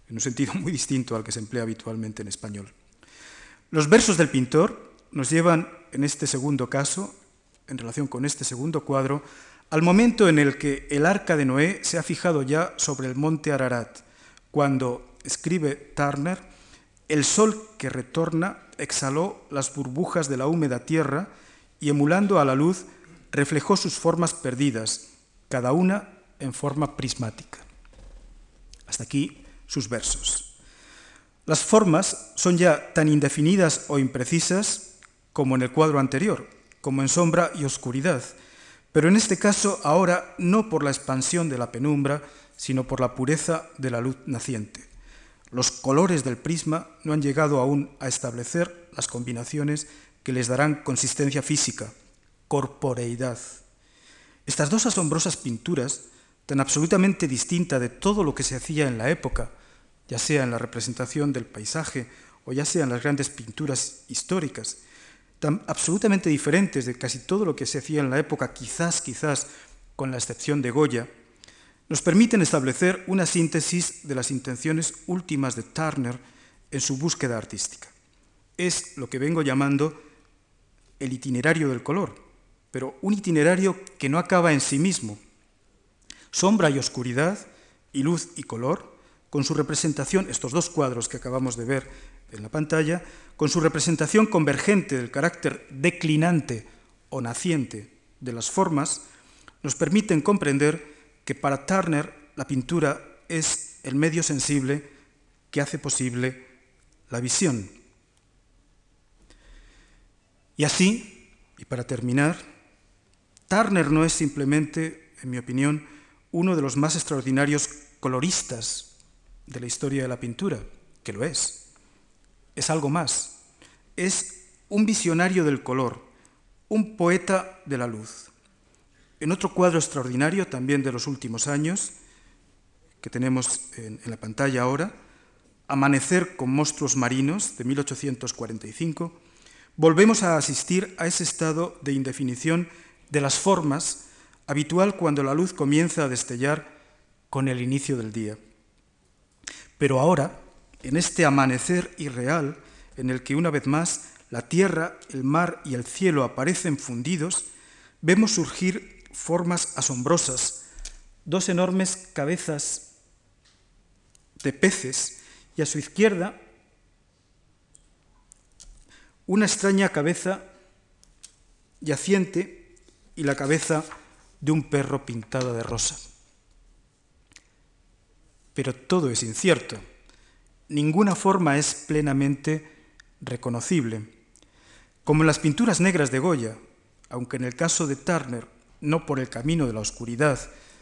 en un sentido muy distinto al que se emplea habitualmente en español. Los versos del pintor nos llevan, en este segundo caso, en relación con este segundo cuadro, al momento en el que el arca de Noé se ha fijado ya sobre el monte Ararat, cuando, escribe Turner, el sol que retorna exhaló las burbujas de la húmeda tierra y emulando a la luz reflejó sus formas perdidas, cada una en forma prismática. Hasta aquí sus versos. Las formas son ya tan indefinidas o imprecisas como en el cuadro anterior, como en sombra y oscuridad, pero en este caso ahora no por la expansión de la penumbra, sino por la pureza de la luz naciente. Los colores del prisma no han llegado aún a establecer las combinaciones que les darán consistencia física, corporeidad. Estas dos asombrosas pinturas tan absolutamente distinta de todo lo que se hacía en la época, ya sea en la representación del paisaje o ya sea en las grandes pinturas históricas, tan absolutamente diferentes de casi todo lo que se hacía en la época, quizás, quizás, con la excepción de Goya, nos permiten establecer una síntesis de las intenciones últimas de Turner en su búsqueda artística. Es lo que vengo llamando el itinerario del color, pero un itinerario que no acaba en sí mismo, sombra y oscuridad, y luz y color, con su representación, estos dos cuadros que acabamos de ver en la pantalla, con su representación convergente del carácter declinante o naciente de las formas, nos permiten comprender que para Turner la pintura es el medio sensible que hace posible la visión. Y así, y para terminar, Turner no es simplemente, en mi opinión, uno de los más extraordinarios coloristas de la historia de la pintura, que lo es. Es algo más. Es un visionario del color, un poeta de la luz. En otro cuadro extraordinario, también de los últimos años, que tenemos en, la pantalla ahora, Amanecer con monstruos marinos, de 1845, volvemos a asistir a ese estado de indefinición de las formas habitual cuando la luz comienza a destellar con el inicio del día. Pero ahora, en este amanecer irreal, en el que una vez más la tierra, el mar y el cielo aparecen fundidos, vemos surgir formas asombrosas, dos enormes cabezas de peces y a su izquierda una extraña cabeza yaciente y la cabeza de un perro pintado de rosa. Pero todo es incierto. Ninguna forma es plenamente reconocible. Como en las pinturas negras de Goya, aunque en el caso de Turner no por el camino de la oscuridad,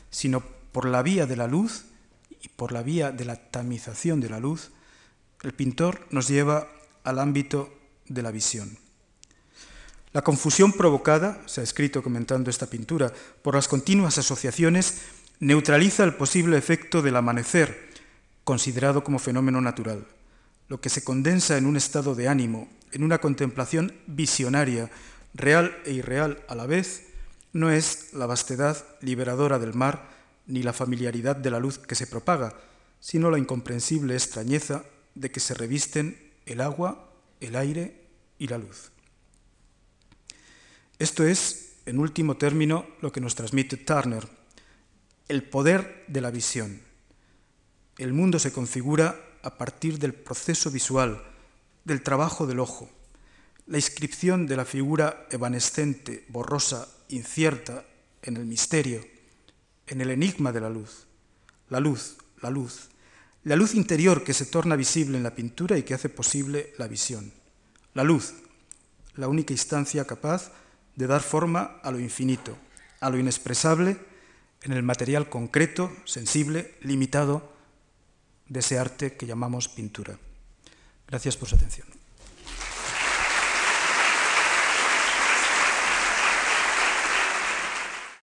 sino por la vía de la luz y por la vía de la tamización de la luz, el pintor nos lleva al ámbito de la visión. La confusión provocada, se ha escrito comentando esta pintura, por las continuas asociaciones, neutraliza el posible efecto del amanecer, considerado como fenómeno natural. Lo que se condensa en un estado de ánimo, en una contemplación visionaria, real e irreal a la vez, no es la vastedad liberadora del mar ni la familiaridad de la luz que se propaga, sino la incomprensible extrañeza de que se revisten el agua, el aire y la luz. Esto es, en último término, lo que nos transmite Turner, el poder de la visión. El mundo se configura a partir del proceso visual, del trabajo del ojo. La inscripción de la figura evanescente, borrosa, incierta en el misterio, en el enigma de la luz. La luz, la luz, la luz interior que se torna visible en la pintura y que hace posible la visión. La luz, la única instancia capaz de dar forma a lo infinito, a lo inexpresable, en el material concreto, sensible, limitado de ese arte que llamamos pintura. Gracias por su atención.